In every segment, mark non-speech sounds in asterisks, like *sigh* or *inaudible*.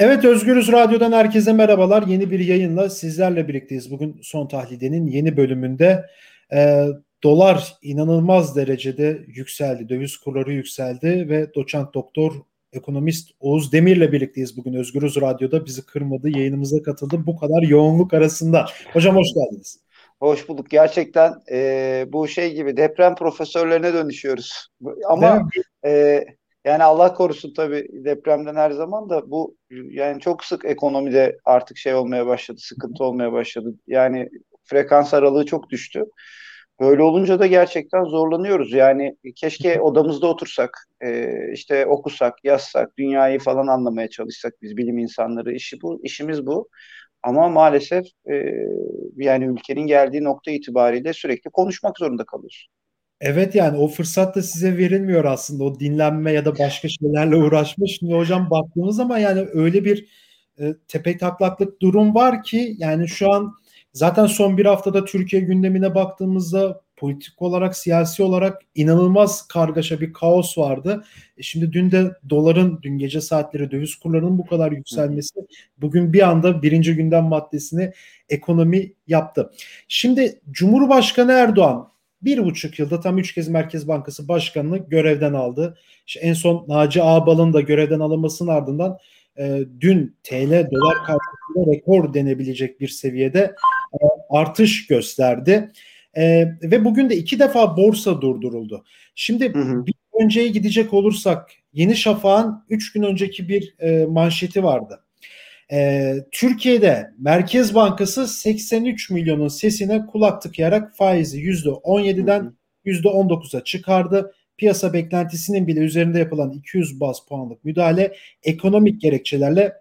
Evet Özgürüz Radyo'dan herkese merhabalar. Yeni bir yayınla sizlerle birlikteyiz. Bugün Son Tahlide'nin yeni bölümünde e, dolar inanılmaz derecede yükseldi. Döviz kurları yükseldi ve doçent doktor ekonomist Oğuz Demir'le birlikteyiz bugün Özgürüz Radyo'da. Bizi kırmadı, yayınımıza katıldı bu kadar yoğunluk arasında. Hocam hoş geldiniz. Hoş bulduk. Gerçekten e, bu şey gibi deprem profesörlerine dönüşüyoruz. Ama e, yani Allah korusun tabii depremden her zaman da bu yani çok sık ekonomide artık şey olmaya başladı, sıkıntı olmaya başladı. Yani frekans aralığı çok düştü. Böyle olunca da gerçekten zorlanıyoruz. Yani keşke odamızda otursak, e, işte okusak, yazsak, dünyayı falan anlamaya çalışsak biz bilim insanları. işi bu, işimiz bu. Ama maalesef e, yani ülkenin geldiği nokta itibariyle sürekli konuşmak zorunda kalıyoruz. Evet yani o fırsat da size verilmiyor aslında o dinlenme ya da başka şeylerle uğraşma. Şimdi hocam baktığımız zaman yani öyle bir e, tepe taklaklık durum var ki yani şu an zaten son bir haftada Türkiye gündemine baktığımızda politik olarak siyasi olarak inanılmaz kargaşa bir kaos vardı. E şimdi dün de doların dün gece saatleri döviz kurlarının bu kadar yükselmesi bugün bir anda birinci gündem maddesini ekonomi yaptı. Şimdi Cumhurbaşkanı Erdoğan bir buçuk yılda tam üç kez Merkez Bankası Başkanı'nı görevden aldı. İşte en son Naci Ağbal'ın da görevden alınmasının ardından e, dün TL dolar karşısında rekor denebilecek bir seviyede e, artış gösterdi. E, ve bugün de iki defa borsa durduruldu. Şimdi hı hı. bir önceye gidecek olursak Yeni Şafak'ın üç gün önceki bir e, manşeti vardı. E, Türkiye'de Merkez Bankası 83 milyonun sesine kulak tıkayarak faizi %17'den %19'a çıkardı. Piyasa beklentisinin bile üzerinde yapılan 200 baz puanlık müdahale ekonomik gerekçelerle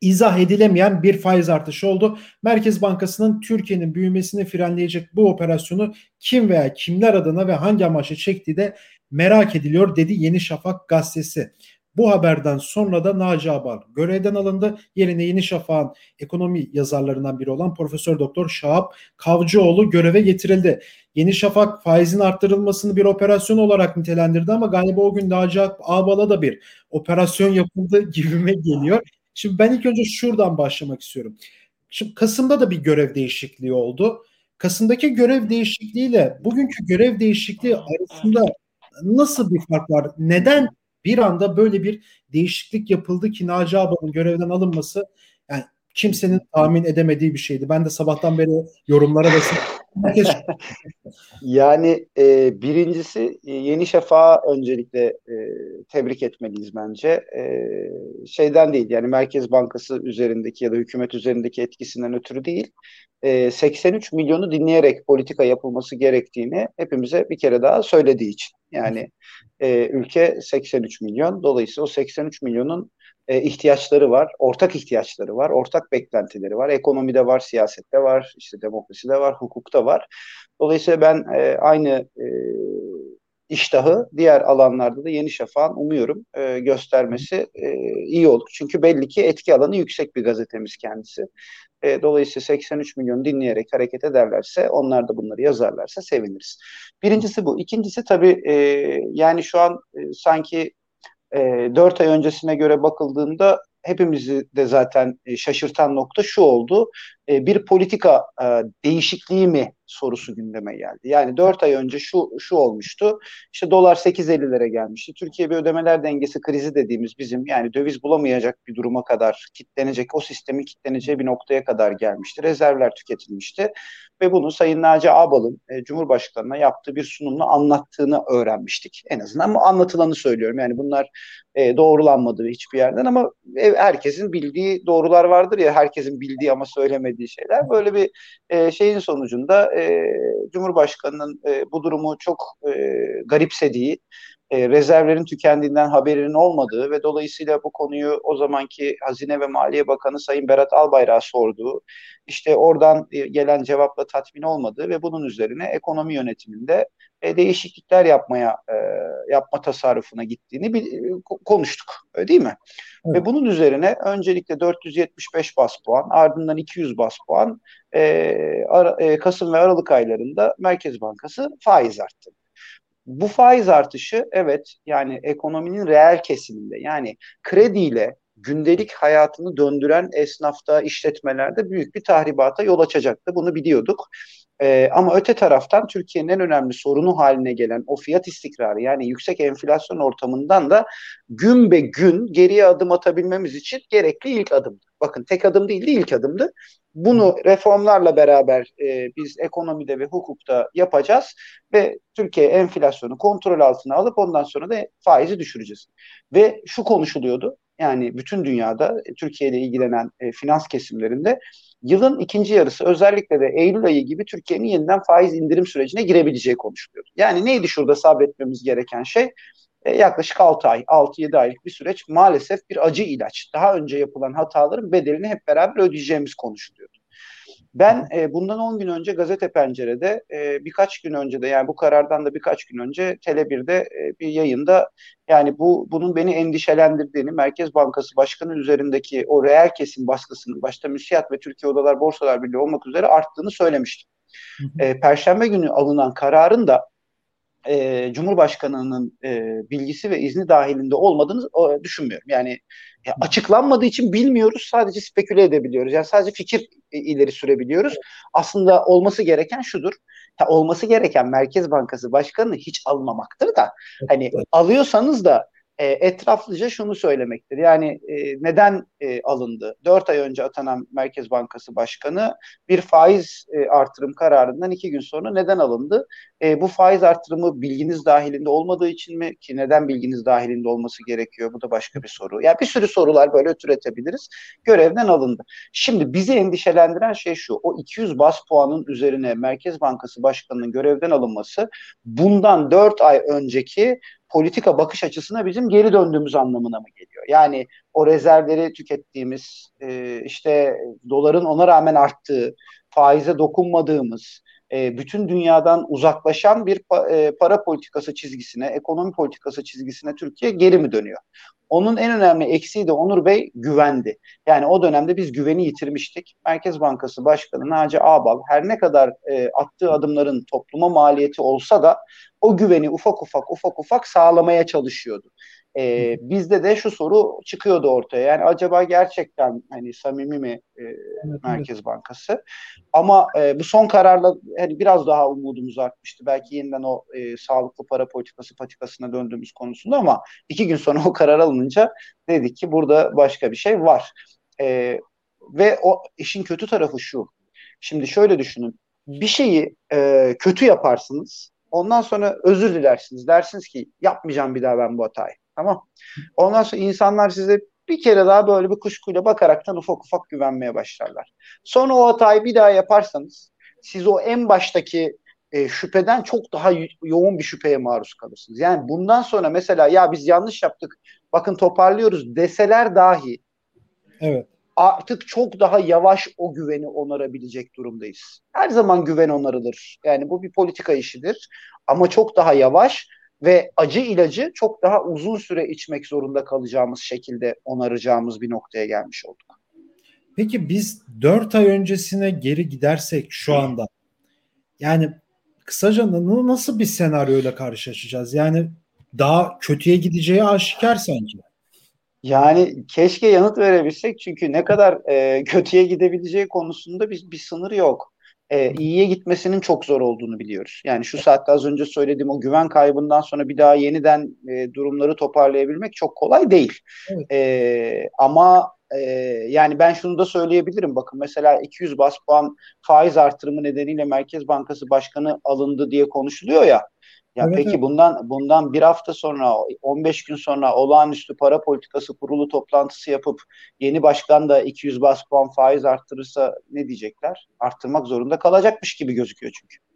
izah edilemeyen bir faiz artışı oldu. Merkez Bankası'nın Türkiye'nin büyümesini frenleyecek bu operasyonu kim veya kimler adına ve hangi amaçla çektiği de merak ediliyor dedi Yeni Şafak gazetesi. Bu haberden sonra da Naci Abal görevden alındı. Yerine Yeni Şafak'ın ekonomi yazarlarından biri olan Profesör Doktor Şahap Kavcıoğlu göreve getirildi. Yeni Şafak faizin arttırılmasını bir operasyon olarak nitelendirdi ama galiba o gün Naci Abal'a da bir operasyon yapıldı *laughs* gibime geliyor. Şimdi ben ilk önce şuradan başlamak istiyorum. Şimdi Kasım'da da bir görev değişikliği oldu. Kasım'daki görev değişikliğiyle bugünkü görev değişikliği arasında nasıl bir fark var? Neden bir anda böyle bir değişiklik yapıldı ki Naci Ağbal'ın görevden alınması yani kimsenin tahmin edemediği bir şeydi. Ben de sabahtan beri yorumlara basın. *laughs* yani e, birincisi e, Yeni Şafak'a öncelikle e, tebrik etmeliyiz bence. E, şeyden değil yani Merkez Bankası üzerindeki ya da hükümet üzerindeki etkisinden ötürü değil. E, 83 milyonu dinleyerek politika yapılması gerektiğini hepimize bir kere daha söylediği için. Yani e, ülke 83 milyon. Dolayısıyla o 83 milyonun e, ihtiyaçları var, ortak ihtiyaçları var, ortak beklentileri var. Ekonomide var, siyasette var, işte demokraside var, hukukta var. Dolayısıyla ben e, aynı e, iştahı diğer alanlarda da Yeni Şafak'ın umuyorum e, göstermesi e, iyi olur. Çünkü belli ki etki alanı yüksek bir gazetemiz kendisi. E, dolayısıyla 83 milyon dinleyerek hareket ederlerse, onlar da bunları yazarlarsa seviniriz. Birincisi bu. İkincisi tabii e, yani şu an e, sanki e, 4 ay öncesine göre bakıldığında hepimizi de zaten e, şaşırtan nokta şu oldu. E, bir politika e, değişikliği mi sorusu gündeme geldi. Yani 4 ay önce şu şu olmuştu. İşte dolar 8.50'lere gelmişti. Türkiye bir ödemeler dengesi krizi dediğimiz bizim yani döviz bulamayacak bir duruma kadar kitlenecek, o sistemin kitleneceği bir noktaya kadar gelmişti. Rezervler tüketilmişti ve bunu Sayın Naci Ağbal'ın e, Cumhurbaşkanı'na yaptığı bir sunumla anlattığını öğrenmiştik. En azından anlatılanı söylüyorum. Yani bunlar doğrulanmadı hiçbir yerden ama herkesin bildiği doğrular vardır ya herkesin bildiği ama söylemediği şeyler. Böyle bir e, şeyin sonucunda e, Cumhurbaşkanı'nın e, bu durumu çok e, garipsediği e, rezervlerin tükendiğinden haberinin olmadığı ve dolayısıyla bu konuyu o zamanki Hazine ve Maliye Bakanı Sayın Berat Albayrak'a sorduğu, işte oradan e, gelen cevapla tatmin olmadığı ve bunun üzerine ekonomi yönetiminde e, değişiklikler yapmaya e, yapma tasarrufuna gittiğini bir, e, konuştuk. Öyle değil mi? Evet. Ve bunun üzerine öncelikle 475 bas puan, ardından 200 bas puan e, ara, e, Kasım ve Aralık aylarında Merkez Bankası faiz arttırdı bu faiz artışı evet yani ekonominin reel kesiminde yani krediyle gündelik hayatını döndüren esnafta, işletmelerde büyük bir tahribata yol açacaktı. Bunu biliyorduk. Ee, ama öte taraftan Türkiye'nin en önemli sorunu haline gelen o fiyat istikrarı yani yüksek enflasyon ortamından da gün be gün geriye adım atabilmemiz için gerekli ilk adımdı. Bakın tek adım değildi ilk adımdı. Bunu reformlarla beraber e, biz ekonomide ve hukukta yapacağız ve Türkiye enflasyonu kontrol altına alıp ondan sonra da faizi düşüreceğiz. Ve şu konuşuluyordu yani bütün dünyada e, Türkiye ile ilgilenen e, finans kesimlerinde yılın ikinci yarısı özellikle de Eylül ayı gibi Türkiye'nin yeniden faiz indirim sürecine girebileceği konuşuluyordu. Yani neydi şurada sabretmemiz gereken şey? E, yaklaşık 6 ay, 6-7 aylık bir süreç maalesef bir acı ilaç. Daha önce yapılan hataların bedelini hep beraber ödeyeceğimiz konuşuluyordu. Ben e, bundan 10 gün önce Gazete Pencere'de e, birkaç gün önce de yani bu karardan da birkaç gün önce Tele1'de e, bir yayında yani bu bunun beni endişelendirdiğini Merkez Bankası Başkanı üzerindeki o reel kesim baskısının başta müsiyat ve Türkiye Odalar Borsalar Birliği olmak üzere arttığını söylemiştim. E, Perşembe günü alınan kararın da e, Cumhurbaşkanı'nın e, bilgisi ve izni dahilinde olmadığını o, düşünmüyorum. Yani ya açıklanmadığı için bilmiyoruz, sadece speküle edebiliyoruz. Yani sadece fikir ileri sürebiliyoruz. Aslında olması gereken şudur. Ya olması gereken Merkez Bankası Başkanı'nı hiç almamaktır da hani alıyorsanız da e, etraflıca şunu söylemektir. Yani e, neden e, alındı? Dört ay önce atanan Merkez Bankası Başkanı bir faiz e, artırım kararından iki gün sonra neden alındı? E, bu faiz artırımı bilginiz dahilinde olmadığı için mi? Ki neden bilginiz dahilinde olması gerekiyor? Bu da başka bir soru. Yani bir sürü sorular böyle türetebiliriz. Görevden alındı. Şimdi bizi endişelendiren şey şu. O 200 bas puanın üzerine Merkez Bankası Başkanı'nın görevden alınması bundan dört ay önceki politika bakış açısına bizim geri döndüğümüz anlamına mı geliyor? Yani o rezervleri tükettiğimiz, e, işte doların ona rağmen arttığı, faize dokunmadığımız, e, bütün dünyadan uzaklaşan bir e, para politikası çizgisine, ekonomi politikası çizgisine Türkiye geri mi dönüyor? Onun en önemli eksiği de Onur Bey güvendi. Yani o dönemde biz güveni yitirmiştik. Merkez Bankası Başkanı Naci Ağbal her ne kadar e, attığı adımların topluma maliyeti olsa da o güveni ufak ufak ufak ufak sağlamaya çalışıyordu. E, bizde de şu soru çıkıyordu ortaya. Yani acaba gerçekten hani samimi mi e, evet, Merkez evet. Bankası? Ama e, bu son kararla hani biraz daha umudumuz artmıştı. Belki yeniden o e, sağlıklı para politikası patikasına döndüğümüz konusunda ama iki gün sonra *laughs* o karar alınınca dedik ki burada başka bir şey var. E, ve o işin kötü tarafı şu. Şimdi şöyle düşünün. Bir şeyi e, kötü yaparsınız Ondan sonra özür dilersiniz. Dersiniz ki yapmayacağım bir daha ben bu hatayı. Tamam. Ondan sonra insanlar size bir kere daha böyle bir kuşkuyla bakaraktan ufak ufak güvenmeye başlarlar. Sonra o hatayı bir daha yaparsanız siz o en baştaki e, şüpheden çok daha yoğun bir şüpheye maruz kalırsınız. Yani bundan sonra mesela ya biz yanlış yaptık bakın toparlıyoruz deseler dahi evet. artık çok daha yavaş o güveni onarabilecek durumdayız. Her zaman güven onarılır. Yani bu bir politika işidir ama çok daha yavaş ve acı ilacı çok daha uzun süre içmek zorunda kalacağımız şekilde onaracağımız bir noktaya gelmiş olduk. Peki biz 4 ay öncesine geri gidersek şu anda yani kısaca nasıl bir senaryoyla karşılaşacağız? Yani daha kötüye gideceği aşikar sanki. Yani keşke yanıt verebilsek çünkü ne kadar e, kötüye gidebileceği konusunda bir, bir sınır yok e, iyiye gitmesinin çok zor olduğunu biliyoruz. Yani şu saatte az önce söylediğim o güven kaybından sonra bir daha yeniden e, durumları toparlayabilmek çok kolay değil. Evet. E, ama e, yani ben şunu da söyleyebilirim. Bakın mesela 200 bas puan faiz artırımı nedeniyle Merkez Bankası Başkanı alındı diye konuşuluyor ya. Ya evet, peki evet. bundan bundan bir hafta sonra 15 gün sonra olağanüstü para politikası kurulu toplantısı yapıp yeni başkan da 200 bas puan faiz arttırırsa ne diyecekler? Arttırmak zorunda kalacakmış gibi gözüküyor çünkü.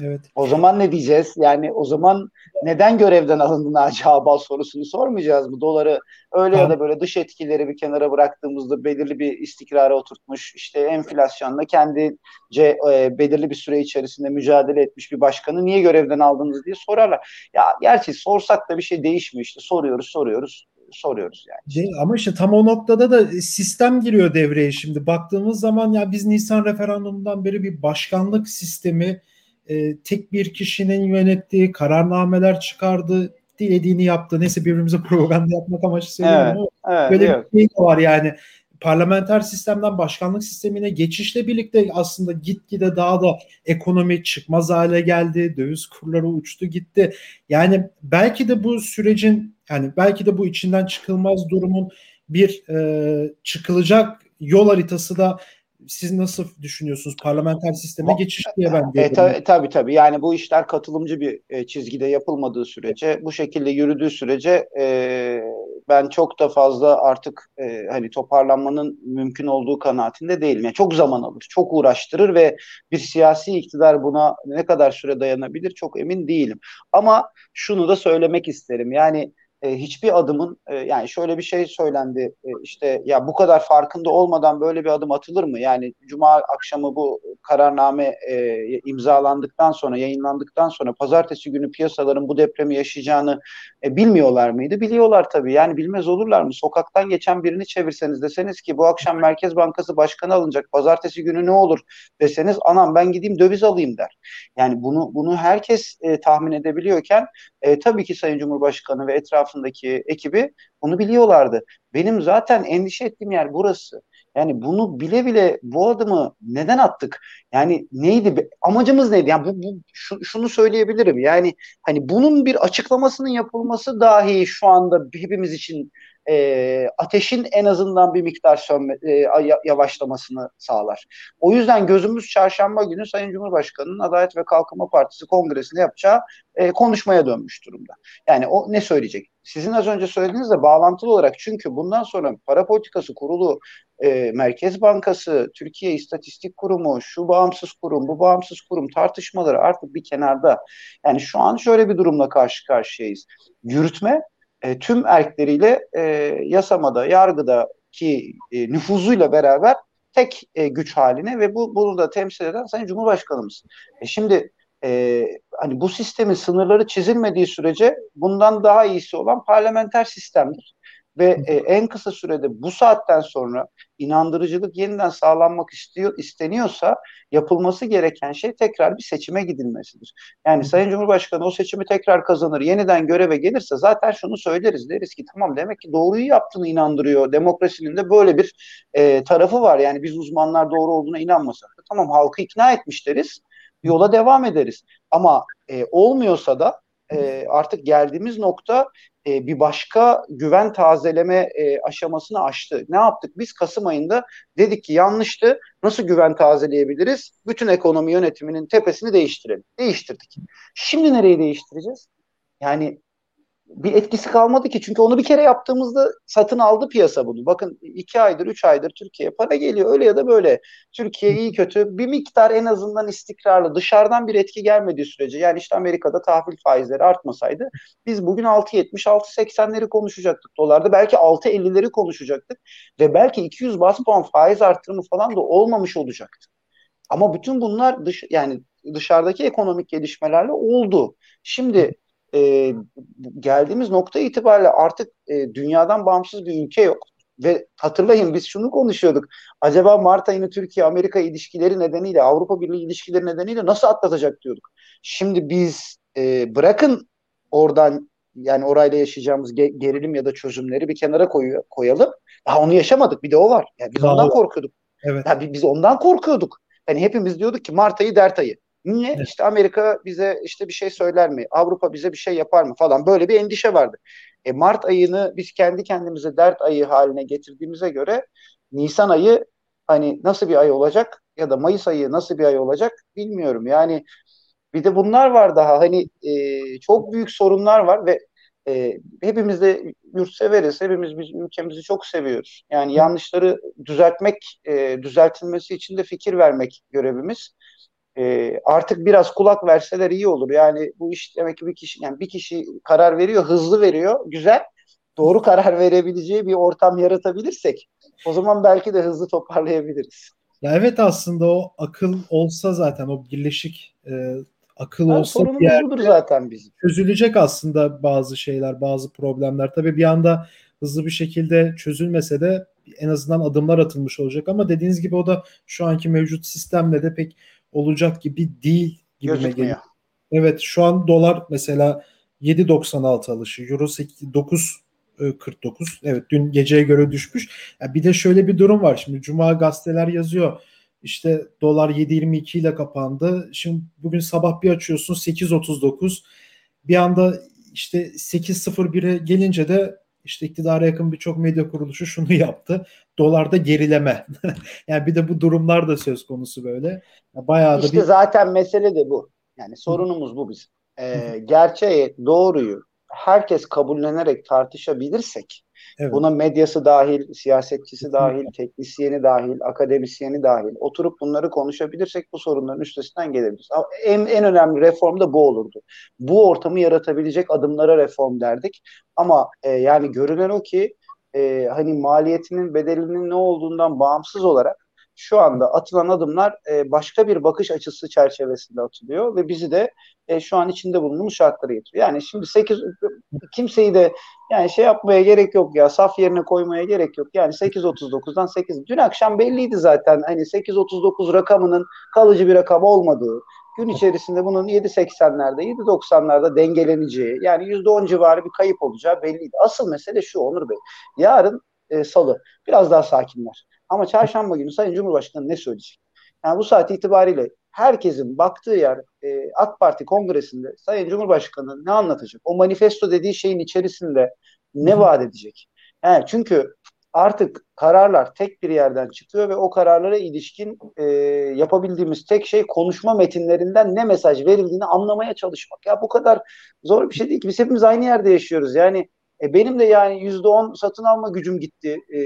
Evet. O zaman ne diyeceğiz? Yani o zaman neden görevden alındı Naci Ağbal sorusunu sormayacağız mı? Doları öyle ya da böyle dış etkileri bir kenara bıraktığımızda belirli bir istikrara oturtmuş, işte enflasyonla kendi e, belirli bir süre içerisinde mücadele etmiş bir başkanı niye görevden aldınız diye sorarlar. Ya gerçi sorsak da bir şey değişmiyor işte soruyoruz soruyoruz soruyoruz yani. Işte. Ama işte tam o noktada da sistem giriyor devreye şimdi. Baktığımız zaman ya biz Nisan referandumundan beri bir başkanlık sistemi e, tek bir kişinin yönettiği kararnameler çıkardı. dilediğini yaptı. Neyse birbirimize propaganda yapmak amaçlı söylemiyorum evet, ama evet, böyle evet. bir şey de var yani parlamenter sistemden başkanlık sistemine geçişle birlikte aslında gitgide daha da ekonomi çıkmaz hale geldi. Döviz kurları uçtu gitti. Yani belki de bu sürecin yani belki de bu içinden çıkılmaz durumun bir e, çıkılacak yol haritası da siz nasıl düşünüyorsunuz? Parlamenter sisteme geçiş diye ben diyorum. E, tabii, tabii tabii. Yani bu işler katılımcı bir e, çizgide yapılmadığı sürece, bu şekilde yürüdüğü sürece e, ben çok da fazla artık e, hani toparlanmanın mümkün olduğu kanaatinde değilim. Yani çok zaman alır, çok uğraştırır ve bir siyasi iktidar buna ne kadar süre dayanabilir çok emin değilim. Ama şunu da söylemek isterim. Yani e, hiçbir adımın e, yani şöyle bir şey söylendi e, işte ya bu kadar farkında olmadan böyle bir adım atılır mı? Yani cuma akşamı bu kararname e, imzalandıktan sonra yayınlandıktan sonra pazartesi günü piyasaların bu depremi yaşayacağını e, bilmiyorlar mıydı? Biliyorlar tabii. Yani bilmez olurlar mı? Sokaktan geçen birini çevirseniz deseniz ki bu akşam Merkez Bankası Başkanı alınacak. Pazartesi günü ne olur deseniz anam ben gideyim döviz alayım der. Yani bunu bunu herkes e, tahmin edebiliyorken e, tabii ki Sayın Cumhurbaşkanı ve etrafındaki ekibi bunu biliyorlardı. Benim zaten endişe ettiğim yer burası. Yani bunu bile bile bu adımı neden attık? Yani neydi? Amacımız neydi? Yani bu, bu şu, şunu söyleyebilirim. Yani hani bunun bir açıklamasının yapılması dahi şu anda hepimiz için e, ateşin en azından bir miktar sönme, e, yavaşlamasını sağlar. O yüzden gözümüz çarşamba günü Sayın Cumhurbaşkanı'nın Adalet ve Kalkınma Partisi kongresinde yapacağı e, konuşmaya dönmüş durumda. Yani o ne söyleyecek? Sizin az önce söylediğinizle bağlantılı olarak çünkü bundan sonra para politikası kurulu, e, Merkez Bankası, Türkiye İstatistik Kurumu, şu bağımsız kurum, bu bağımsız kurum tartışmaları artık bir kenarda. Yani şu an şöyle bir durumla karşı karşıyayız. Yürütme e, tüm erkleriyle e, yasamada, yargıdaki e, nüfuzuyla beraber tek e, güç haline ve bu bunu da temsil eden Sayın Cumhurbaşkanımız. E şimdi e, hani bu sistemin sınırları çizilmediği sürece bundan daha iyisi olan parlamenter sistemdir. Ve e, en kısa sürede bu saatten sonra inandırıcılık yeniden sağlanmak istiyor isteniyorsa yapılması gereken şey tekrar bir seçime gidilmesidir. Yani Sayın Cumhurbaşkanı o seçimi tekrar kazanır, yeniden göreve gelirse zaten şunu söyleriz. Deriz ki tamam demek ki doğruyu yaptığını inandırıyor. Demokrasinin de böyle bir e, tarafı var. Yani biz uzmanlar doğru olduğuna inanmasak da tamam halkı ikna etmiş deriz. Yola devam ederiz. Ama e, olmuyorsa da e, artık geldiğimiz nokta e, bir başka güven tazeleme e, aşamasını aştı. Ne yaptık? Biz Kasım ayında dedik ki yanlıştı. Nasıl güven tazeleyebiliriz? Bütün ekonomi yönetiminin tepesini değiştirelim. Değiştirdik. Şimdi nereyi değiştireceğiz? Yani bir etkisi kalmadı ki. Çünkü onu bir kere yaptığımızda satın aldı piyasa bunu. Bakın iki aydır, üç aydır Türkiye'ye para geliyor. Öyle ya da böyle. Türkiye iyi kötü bir miktar en azından istikrarlı. Dışarıdan bir etki gelmediği sürece. Yani işte Amerika'da tahvil faizleri artmasaydı biz bugün 6.70, 6.80'leri konuşacaktık dolarda. Belki 6.50'leri konuşacaktık. Ve belki 200 bas puan faiz artırımı falan da olmamış olacaktı. Ama bütün bunlar dış, yani dışarıdaki ekonomik gelişmelerle oldu. Şimdi e, geldiğimiz nokta itibariyle artık e, dünyadan bağımsız bir ülke yok. Ve hatırlayın biz şunu konuşuyorduk. Acaba Mart ayını Türkiye-Amerika ilişkileri nedeniyle, Avrupa Birliği ilişkileri nedeniyle nasıl atlatacak diyorduk. Şimdi biz e, bırakın oradan yani orayla yaşayacağımız ge- gerilim ya da çözümleri bir kenara koy- koyalım. Daha onu yaşamadık. Bir de o var. Yani biz Daha ondan korkuyorduk. Evet. Yani biz ondan korkuyorduk. Yani hepimiz diyorduk ki Mart ayı dert ayı. Niye? Evet. İşte Amerika bize işte bir şey söyler mi? Avrupa bize bir şey yapar mı falan böyle bir endişe vardı. E, Mart ayını biz kendi kendimize dert ayı haline getirdiğimize göre Nisan ayı hani nasıl bir ay olacak ya da Mayıs ayı nasıl bir ay olacak bilmiyorum. Yani bir de bunlar var daha hani e, çok büyük sorunlar var ve e, hepimiz de yurt severiz. Hepimiz biz ülkemizi çok seviyoruz. Yani yanlışları düzeltmek, e, düzeltilmesi için de fikir vermek görevimiz e, artık biraz kulak verseler iyi olur. Yani bu iş demek ki bir kişi yani bir kişi karar veriyor, hızlı veriyor, güzel. Doğru karar verebileceği bir ortam yaratabilirsek o zaman belki de hızlı toparlayabiliriz. Ya evet aslında o akıl olsa zaten o birleşik e, akıl yani olsa bir yerde zaten bizim. çözülecek aslında bazı şeyler, bazı problemler. Tabii bir anda hızlı bir şekilde çözülmese de en azından adımlar atılmış olacak ama dediğiniz gibi o da şu anki mevcut sistemle de pek olacak gibi değil gibi geliyor. Evet şu an dolar mesela 7.96 alışı. Euro 9 49. Evet dün geceye göre düşmüş. Yani bir de şöyle bir durum var. Şimdi Cuma gazeteler yazıyor. İşte dolar 7.22 ile kapandı. Şimdi bugün sabah bir açıyorsun 8.39. Bir anda işte 8.01'e gelince de işte iktidara yakın birçok medya kuruluşu şunu yaptı. Dolarda gerileme. *laughs* yani bir de bu durumlar da söz konusu böyle. Bayağı da işte bir... zaten mesele de bu. Yani sorunumuz bu bizim. Ee, gerçeği, doğruyu herkes kabullenerek tartışabilirsek evet. buna medyası dahil, siyasetçisi dahil, teknisyeni dahil, akademisyeni dahil oturup bunları konuşabilirsek bu sorunların üstesinden gelebiliriz. En, en önemli reform da bu olurdu. Bu ortamı yaratabilecek adımlara reform derdik. Ama e, yani görünen o ki e, hani maliyetinin bedelinin ne olduğundan bağımsız olarak şu anda atılan adımlar e, başka bir bakış açısı çerçevesinde atılıyor ve bizi de e, şu an içinde bulunduğumuz şartlara getiriyor. Yani şimdi 8 kimseyi de yani şey yapmaya gerek yok ya saf yerine koymaya gerek yok. Yani 8.39'dan 8 dün akşam belliydi zaten hani 8.39 rakamının kalıcı bir rakam olmadığı gün içerisinde bunun 7.80'lerde 7.90'larda dengeleneceği yani %10 civarı bir kayıp olacağı belliydi. Asıl mesele şu Onur Bey yarın e, salı biraz daha sakinler. Ama çarşamba günü Sayın Cumhurbaşkanı ne söyleyecek? Yani bu saat itibariyle herkesin baktığı yer e, AK Parti kongresinde Sayın Cumhurbaşkanı ne anlatacak? O manifesto dediği şeyin içerisinde ne vaat edecek? Yani çünkü artık kararlar tek bir yerden çıkıyor ve o kararlara ilişkin e, yapabildiğimiz tek şey konuşma metinlerinden ne mesaj verildiğini anlamaya çalışmak. Ya bu kadar zor bir şey değil ki. Biz hepimiz aynı yerde yaşıyoruz. Yani e, benim de yani yüzde on satın alma gücüm gitti e,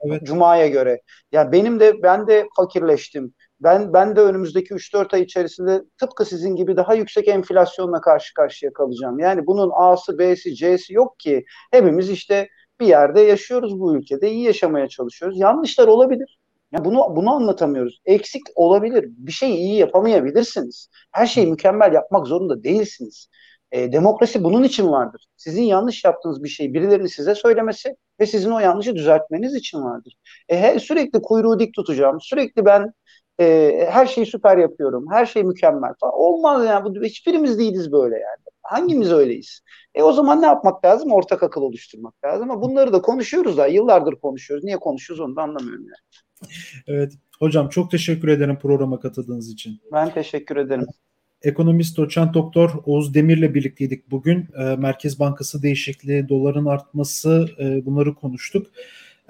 evet. Cuma'ya göre. Ya benim de ben de fakirleştim. Ben ben de önümüzdeki 3-4 ay içerisinde tıpkı sizin gibi daha yüksek enflasyonla karşı karşıya kalacağım. Yani bunun A'sı, B'si, C'si yok ki. Hepimiz işte bir yerde yaşıyoruz bu ülkede. iyi yaşamaya çalışıyoruz. Yanlışlar olabilir. Ya bunu bunu anlatamıyoruz. Eksik olabilir. Bir şeyi iyi yapamayabilirsiniz. Her şeyi mükemmel yapmak zorunda değilsiniz. E, demokrasi bunun için vardır. Sizin yanlış yaptığınız bir şeyi birilerinin size söylemesi ve sizin o yanlışı düzeltmeniz için vardır. E, he, sürekli kuyruğu dik tutacağım. Sürekli ben e, her şeyi süper yapıyorum. Her şey mükemmel falan. Olmaz yani. Bu, hiçbirimiz değiliz böyle yani. Hangimiz öyleyiz? E o zaman ne yapmak lazım? Ortak akıl oluşturmak lazım. Ama bunları da konuşuyoruz da. Yıllardır konuşuyoruz. Niye konuşuyoruz onu da anlamıyorum yani. Evet. Hocam çok teşekkür ederim programa katıldığınız için. Ben teşekkür ederim. Ekonomist doçent doktor Oğuz Demir'le birlikteydik bugün. E, Merkez Bankası değişikliği, doların artması e, bunları konuştuk.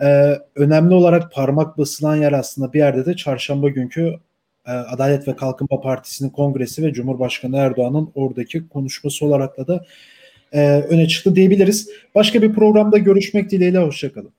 E, önemli olarak parmak basılan yer aslında bir yerde de çarşamba günkü e, Adalet ve Kalkınma Partisi'nin kongresi ve Cumhurbaşkanı Erdoğan'ın oradaki konuşması olarak da e, öne çıktı diyebiliriz. Başka bir programda görüşmek dileğiyle, hoşçakalın.